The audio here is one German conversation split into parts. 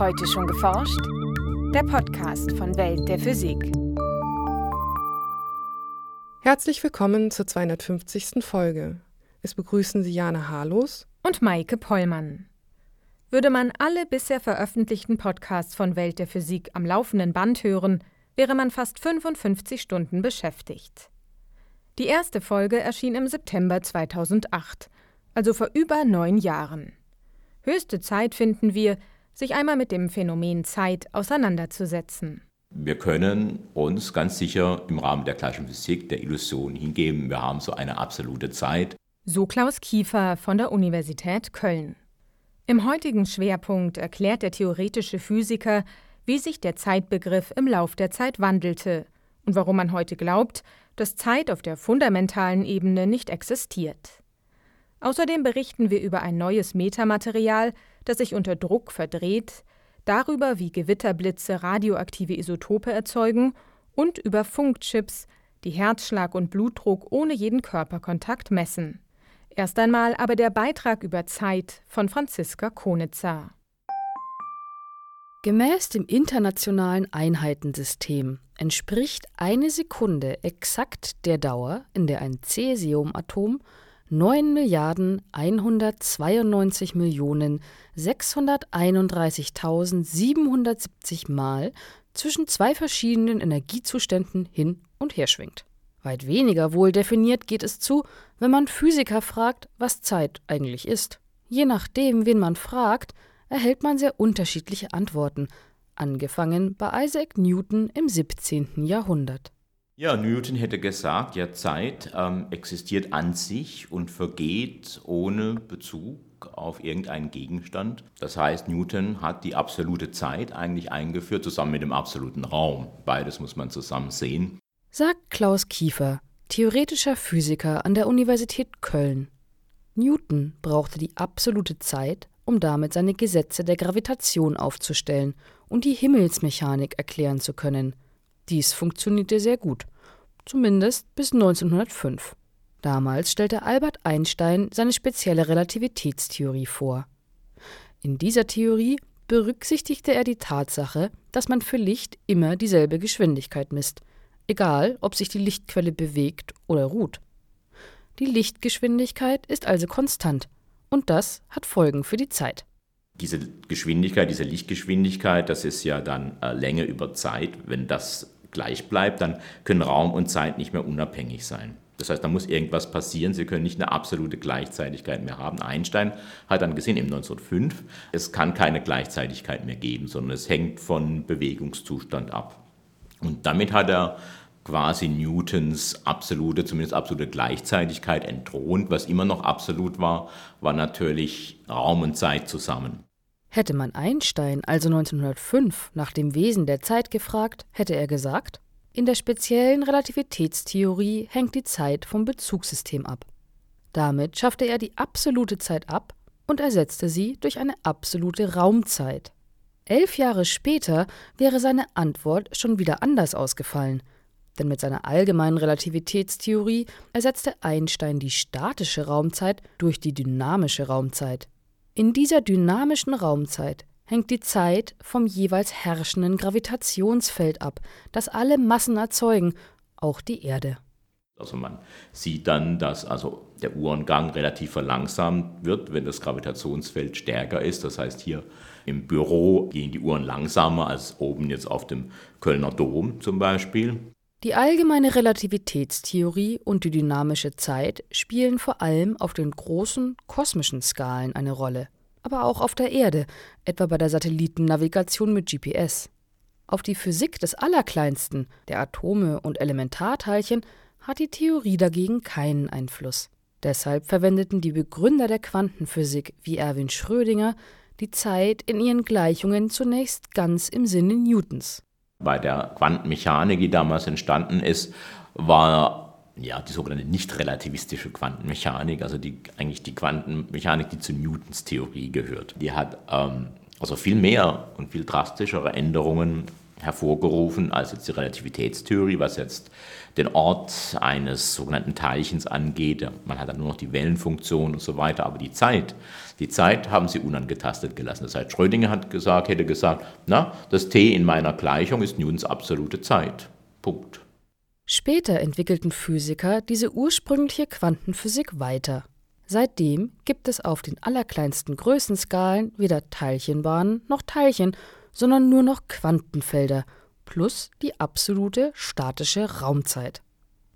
Heute schon geforscht? Der Podcast von Welt der Physik. Herzlich willkommen zur 250. Folge. Es begrüßen Sie Jana Harlos und Maike Pollmann. Würde man alle bisher veröffentlichten Podcasts von Welt der Physik am laufenden Band hören, wäre man fast 55 Stunden beschäftigt. Die erste Folge erschien im September 2008, also vor über neun Jahren. Höchste Zeit finden wir, sich einmal mit dem Phänomen Zeit auseinanderzusetzen. Wir können uns ganz sicher im Rahmen der gleichen Physik der Illusion hingeben, wir haben so eine absolute Zeit. So Klaus Kiefer von der Universität Köln. Im heutigen Schwerpunkt erklärt der theoretische Physiker, wie sich der Zeitbegriff im Lauf der Zeit wandelte und warum man heute glaubt, dass Zeit auf der fundamentalen Ebene nicht existiert. Außerdem berichten wir über ein neues Metamaterial, das sich unter Druck verdreht, darüber, wie Gewitterblitze radioaktive Isotope erzeugen und über Funkchips, die Herzschlag und Blutdruck ohne jeden Körperkontakt messen. Erst einmal aber der Beitrag über Zeit von Franziska Konitzer. Gemäß dem internationalen Einheitensystem entspricht eine Sekunde exakt der Dauer, in der ein Cäsiumatom 9 Milliarden 192 Millionen 631.770 Mal zwischen zwei verschiedenen Energiezuständen hin und her schwingt. Weit weniger wohl definiert geht es zu, wenn man Physiker fragt, was Zeit eigentlich ist. Je nachdem, wen man fragt, erhält man sehr unterschiedliche Antworten, angefangen bei Isaac Newton im 17. Jahrhundert. Ja, Newton hätte gesagt, ja, Zeit ähm, existiert an sich und vergeht ohne Bezug auf irgendeinen Gegenstand. Das heißt, Newton hat die absolute Zeit eigentlich eingeführt, zusammen mit dem absoluten Raum. Beides muss man zusammen sehen. Sagt Klaus Kiefer, theoretischer Physiker an der Universität Köln. Newton brauchte die absolute Zeit, um damit seine Gesetze der Gravitation aufzustellen und die Himmelsmechanik erklären zu können – dies funktionierte sehr gut, zumindest bis 1905. Damals stellte Albert Einstein seine spezielle Relativitätstheorie vor. In dieser Theorie berücksichtigte er die Tatsache, dass man für Licht immer dieselbe Geschwindigkeit misst, egal ob sich die Lichtquelle bewegt oder ruht. Die Lichtgeschwindigkeit ist also konstant, und das hat Folgen für die Zeit diese Geschwindigkeit, diese Lichtgeschwindigkeit, das ist ja dann äh, Länge über Zeit. Wenn das gleich bleibt, dann können Raum und Zeit nicht mehr unabhängig sein. Das heißt, da muss irgendwas passieren. Sie können nicht eine absolute Gleichzeitigkeit mehr haben. Einstein hat dann gesehen, im 1905, es kann keine Gleichzeitigkeit mehr geben, sondern es hängt von Bewegungszustand ab. Und damit hat er quasi Newtons absolute, zumindest absolute Gleichzeitigkeit entthront. Was immer noch absolut war, war natürlich Raum und Zeit zusammen. Hätte man Einstein also 1905 nach dem Wesen der Zeit gefragt, hätte er gesagt, in der speziellen Relativitätstheorie hängt die Zeit vom Bezugssystem ab. Damit schaffte er die absolute Zeit ab und ersetzte sie durch eine absolute Raumzeit. Elf Jahre später wäre seine Antwort schon wieder anders ausgefallen, denn mit seiner allgemeinen Relativitätstheorie ersetzte Einstein die statische Raumzeit durch die dynamische Raumzeit. In dieser dynamischen Raumzeit hängt die Zeit vom jeweils herrschenden Gravitationsfeld ab, das alle Massen erzeugen, auch die Erde. Also man sieht dann, dass also der Uhrengang relativ verlangsamt wird, wenn das Gravitationsfeld stärker ist. Das heißt, hier im Büro gehen die Uhren langsamer als oben jetzt auf dem Kölner Dom zum Beispiel. Die allgemeine Relativitätstheorie und die dynamische Zeit spielen vor allem auf den großen kosmischen Skalen eine Rolle, aber auch auf der Erde, etwa bei der Satellitennavigation mit GPS. Auf die Physik des Allerkleinsten, der Atome und Elementarteilchen, hat die Theorie dagegen keinen Einfluss. Deshalb verwendeten die Begründer der Quantenphysik wie Erwin Schrödinger die Zeit in ihren Gleichungen zunächst ganz im Sinne Newtons. Bei der Quantenmechanik, die damals entstanden ist, war ja die sogenannte nicht relativistische Quantenmechanik, also die, eigentlich die Quantenmechanik, die zu Newtons Theorie gehört. Die hat ähm, also viel mehr und viel drastischere Änderungen hervorgerufen als die Relativitätstheorie, was jetzt den Ort eines sogenannten Teilchens angeht. Man hat dann nur noch die Wellenfunktion und so weiter, aber die Zeit, die Zeit haben sie unangetastet gelassen. Das heißt, Schrödinger hat gesagt, hätte gesagt, na, das T in meiner Gleichung ist Newtons absolute Zeit. Punkt. Später entwickelten Physiker diese ursprüngliche Quantenphysik weiter. Seitdem gibt es auf den allerkleinsten Größenskalen weder Teilchenbahnen noch Teilchen, sondern nur noch Quantenfelder plus die absolute statische Raumzeit.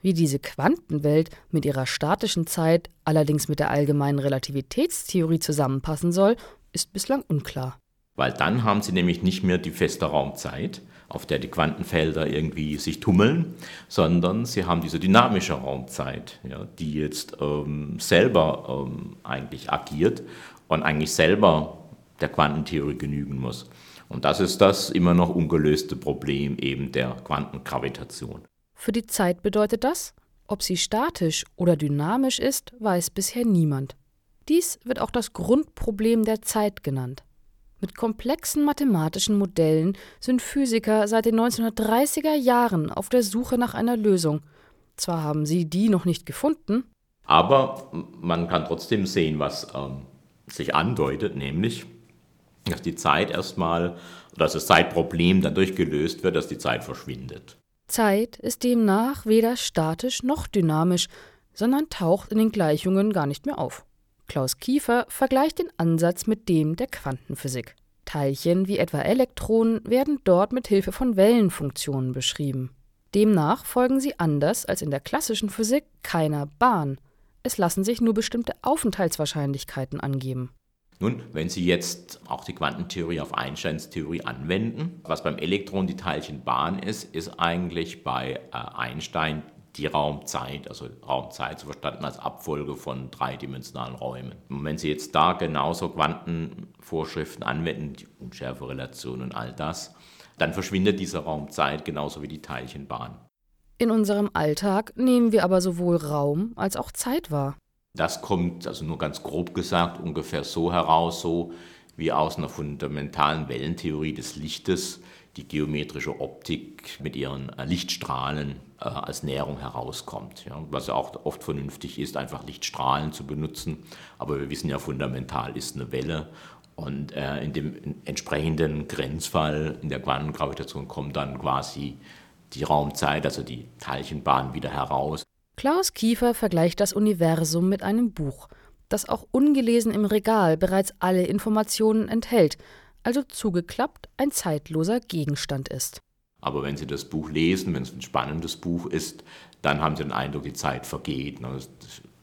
Wie diese Quantenwelt mit ihrer statischen Zeit allerdings mit der allgemeinen Relativitätstheorie zusammenpassen soll, ist bislang unklar. Weil dann haben sie nämlich nicht mehr die feste Raumzeit, auf der die Quantenfelder irgendwie sich tummeln, sondern sie haben diese dynamische Raumzeit, ja, die jetzt ähm, selber ähm, eigentlich agiert und eigentlich selber der Quantentheorie genügen muss. Und das ist das immer noch ungelöste Problem eben der Quantengravitation. Für die Zeit bedeutet das, ob sie statisch oder dynamisch ist, weiß bisher niemand. Dies wird auch das Grundproblem der Zeit genannt. Mit komplexen mathematischen Modellen sind Physiker seit den 1930er Jahren auf der Suche nach einer Lösung. Zwar haben sie die noch nicht gefunden, aber man kann trotzdem sehen, was ähm, sich andeutet, nämlich dass die Zeit erstmal, dass das Zeitproblem dadurch gelöst wird, dass die Zeit verschwindet. Zeit ist demnach weder statisch noch dynamisch, sondern taucht in den Gleichungen gar nicht mehr auf. Klaus Kiefer vergleicht den Ansatz mit dem der Quantenphysik. Teilchen wie etwa Elektronen werden dort mit Hilfe von Wellenfunktionen beschrieben. Demnach folgen sie anders als in der klassischen Physik keiner Bahn. Es lassen sich nur bestimmte Aufenthaltswahrscheinlichkeiten angeben. Nun, wenn Sie jetzt auch die Quantentheorie auf Einsteins Theorie anwenden, was beim Elektron die Teilchenbahn ist, ist eigentlich bei äh, Einstein die Raumzeit, also Raumzeit so verstanden als Abfolge von dreidimensionalen Räumen. Und wenn Sie jetzt da genauso Quantenvorschriften anwenden, die Unschärferelation und all das, dann verschwindet diese Raumzeit genauso wie die Teilchenbahn. In unserem Alltag nehmen wir aber sowohl Raum als auch Zeit wahr. Das kommt, also nur ganz grob gesagt, ungefähr so heraus, so wie aus einer fundamentalen Wellentheorie des Lichtes die geometrische Optik mit ihren äh, Lichtstrahlen äh, als Näherung herauskommt. Ja, was ja auch oft vernünftig ist, einfach Lichtstrahlen zu benutzen. Aber wir wissen ja, fundamental ist eine Welle. Und äh, in dem entsprechenden Grenzfall in der Quantengravitation kommt dann quasi die Raumzeit, also die Teilchenbahn wieder heraus. Klaus Kiefer vergleicht das Universum mit einem Buch, das auch ungelesen im Regal bereits alle Informationen enthält, also zugeklappt ein zeitloser Gegenstand ist. Aber wenn Sie das Buch lesen, wenn es ein spannendes Buch ist, dann haben Sie den Eindruck, die Zeit vergeht. Ne? Es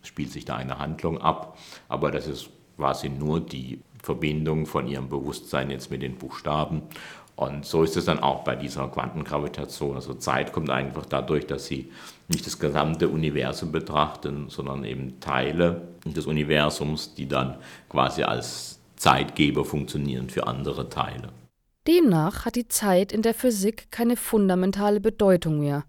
spielt sich da eine Handlung ab, aber das ist quasi nur die Verbindung von Ihrem Bewusstsein jetzt mit den Buchstaben. Und so ist es dann auch bei dieser Quantengravitation. Also Zeit kommt einfach dadurch, dass Sie nicht das gesamte Universum betrachten, sondern eben Teile des Universums, die dann quasi als Zeitgeber funktionieren für andere Teile. Demnach hat die Zeit in der Physik keine fundamentale Bedeutung mehr.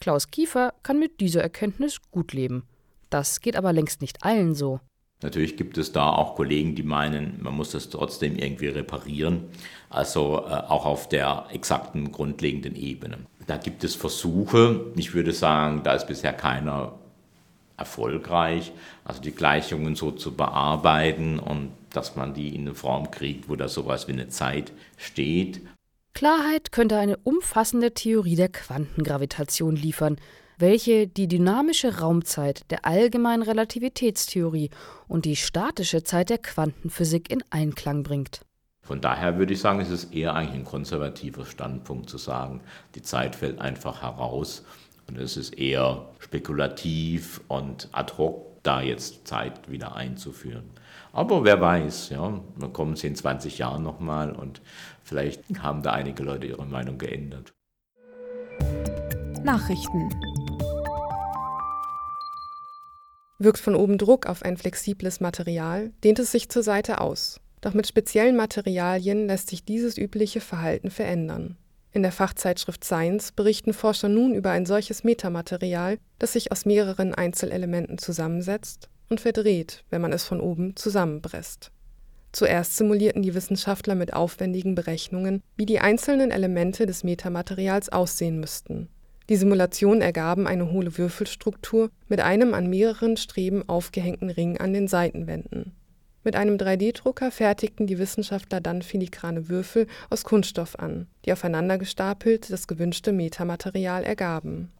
Klaus Kiefer kann mit dieser Erkenntnis gut leben. Das geht aber längst nicht allen so. Natürlich gibt es da auch Kollegen, die meinen, man muss das trotzdem irgendwie reparieren, also äh, auch auf der exakten grundlegenden Ebene. Da gibt es Versuche, ich würde sagen, da ist bisher keiner erfolgreich, also die Gleichungen so zu bearbeiten und dass man die in eine Form kriegt, wo da sowas wie eine Zeit steht. Klarheit könnte eine umfassende Theorie der Quantengravitation liefern, welche die dynamische Raumzeit der allgemeinen Relativitätstheorie und die statische Zeit der Quantenphysik in Einklang bringt. Von daher würde ich sagen, es ist eher eigentlich ein konservativer Standpunkt zu sagen, die Zeit fällt einfach heraus und es ist eher spekulativ und ad hoc, da jetzt Zeit wieder einzuführen. Aber wer weiß, ja, dann kommen sie in 20 Jahren nochmal und vielleicht haben da einige Leute ihre Meinung geändert. Nachrichten Wirkt von oben Druck auf ein flexibles Material, dehnt es sich zur Seite aus. Doch mit speziellen Materialien lässt sich dieses übliche Verhalten verändern. In der Fachzeitschrift Science berichten Forscher nun über ein solches Metamaterial, das sich aus mehreren Einzelelementen zusammensetzt und verdreht, wenn man es von oben zusammenpresst. Zuerst simulierten die Wissenschaftler mit aufwendigen Berechnungen, wie die einzelnen Elemente des Metamaterials aussehen müssten. Die Simulationen ergaben eine hohle Würfelstruktur mit einem an mehreren Streben aufgehängten Ring an den Seitenwänden. Mit einem 3D-Drucker fertigten die Wissenschaftler dann filigrane Würfel aus Kunststoff an, die aufeinander gestapelt das gewünschte Metamaterial ergaben.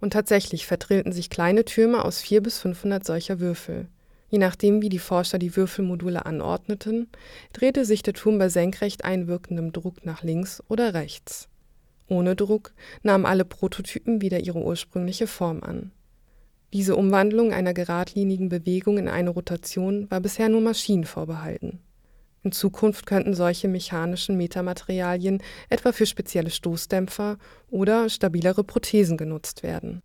Und tatsächlich verdrillten sich kleine Türme aus 400 bis 500 solcher Würfel. Je nachdem, wie die Forscher die Würfelmodule anordneten, drehte sich der Turm bei senkrecht einwirkendem Druck nach links oder rechts. Ohne Druck nahmen alle Prototypen wieder ihre ursprüngliche Form an. Diese Umwandlung einer geradlinigen Bewegung in eine Rotation war bisher nur Maschinen vorbehalten. In Zukunft könnten solche mechanischen Metamaterialien etwa für spezielle Stoßdämpfer oder stabilere Prothesen genutzt werden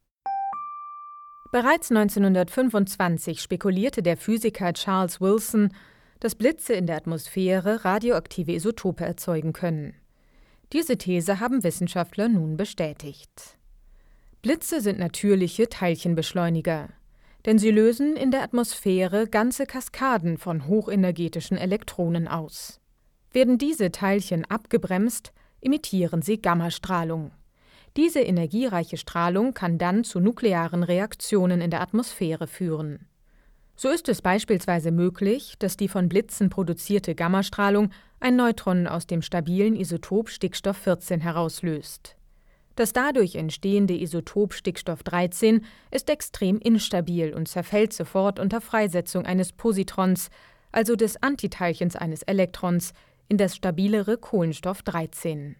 Bereits 1925 spekulierte der Physiker Charles Wilson, dass Blitze in der Atmosphäre radioaktive Isotope erzeugen können. Diese These haben Wissenschaftler nun bestätigt. Blitze sind natürliche Teilchenbeschleuniger, denn sie lösen in der Atmosphäre ganze Kaskaden von hochenergetischen Elektronen aus. Werden diese Teilchen abgebremst, emittieren sie Gammastrahlung. Diese energiereiche Strahlung kann dann zu nuklearen Reaktionen in der Atmosphäre führen. So ist es beispielsweise möglich, dass die von Blitzen produzierte Gammastrahlung ein Neutron aus dem stabilen Isotop Stickstoff 14 herauslöst. Das dadurch entstehende Isotop Stickstoff 13 ist extrem instabil und zerfällt sofort unter Freisetzung eines Positrons, also des Antiteilchens eines Elektrons, in das stabilere Kohlenstoff 13.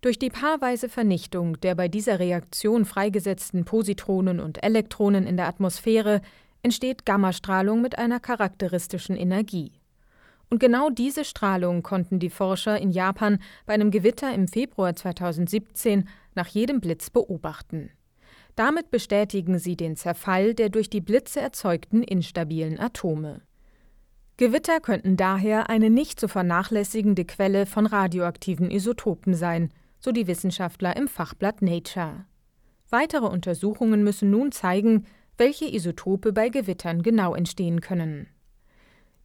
Durch die paarweise Vernichtung der bei dieser Reaktion freigesetzten Positronen und Elektronen in der Atmosphäre entsteht Gammastrahlung mit einer charakteristischen Energie. Und genau diese Strahlung konnten die Forscher in Japan bei einem Gewitter im Februar 2017 nach jedem Blitz beobachten. Damit bestätigen sie den Zerfall der durch die Blitze erzeugten instabilen Atome. Gewitter könnten daher eine nicht zu vernachlässigende Quelle von radioaktiven Isotopen sein, so die Wissenschaftler im Fachblatt Nature. Weitere Untersuchungen müssen nun zeigen, welche Isotope bei Gewittern genau entstehen können.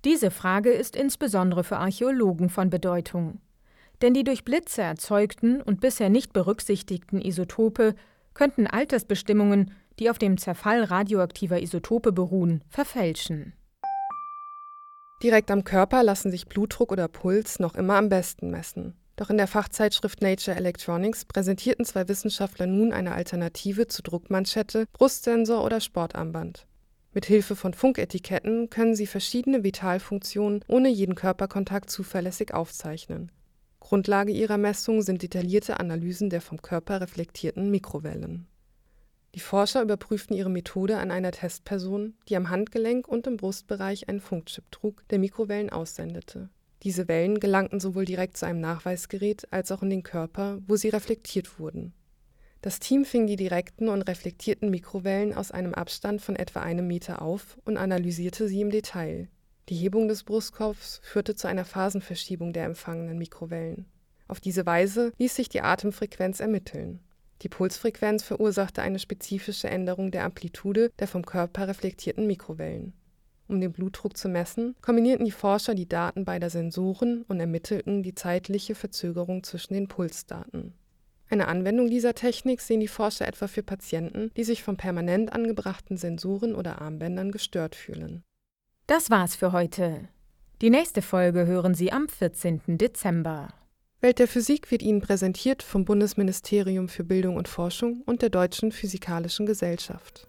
Diese Frage ist insbesondere für Archäologen von Bedeutung. Denn die durch Blitze erzeugten und bisher nicht berücksichtigten Isotope könnten Altersbestimmungen, die auf dem Zerfall radioaktiver Isotope beruhen, verfälschen. Direkt am Körper lassen sich Blutdruck oder Puls noch immer am besten messen. Doch in der Fachzeitschrift Nature Electronics präsentierten zwei Wissenschaftler nun eine Alternative zu Druckmanschette, Brustsensor oder Sportarmband. Mit Hilfe von Funketiketten können sie verschiedene Vitalfunktionen ohne jeden Körperkontakt zuverlässig aufzeichnen. Grundlage ihrer Messungen sind detaillierte Analysen der vom Körper reflektierten Mikrowellen. Die Forscher überprüften ihre Methode an einer Testperson, die am Handgelenk und im Brustbereich einen Funkchip trug, der Mikrowellen aussendete diese Wellen gelangten sowohl direkt zu einem Nachweisgerät als auch in den Körper, wo sie reflektiert wurden. Das Team fing die direkten und reflektierten Mikrowellen aus einem Abstand von etwa einem Meter auf und analysierte sie im Detail. Die Hebung des Brustkorbs führte zu einer Phasenverschiebung der empfangenen Mikrowellen. Auf diese Weise ließ sich die Atemfrequenz ermitteln. Die Pulsfrequenz verursachte eine spezifische Änderung der Amplitude der vom Körper reflektierten Mikrowellen. Um den Blutdruck zu messen, kombinierten die Forscher die Daten beider Sensoren und ermittelten die zeitliche Verzögerung zwischen den Pulsdaten. Eine Anwendung dieser Technik sehen die Forscher etwa für Patienten, die sich von permanent angebrachten Sensoren oder Armbändern gestört fühlen. Das war's für heute. Die nächste Folge hören Sie am 14. Dezember. Welt der Physik wird Ihnen präsentiert vom Bundesministerium für Bildung und Forschung und der Deutschen Physikalischen Gesellschaft.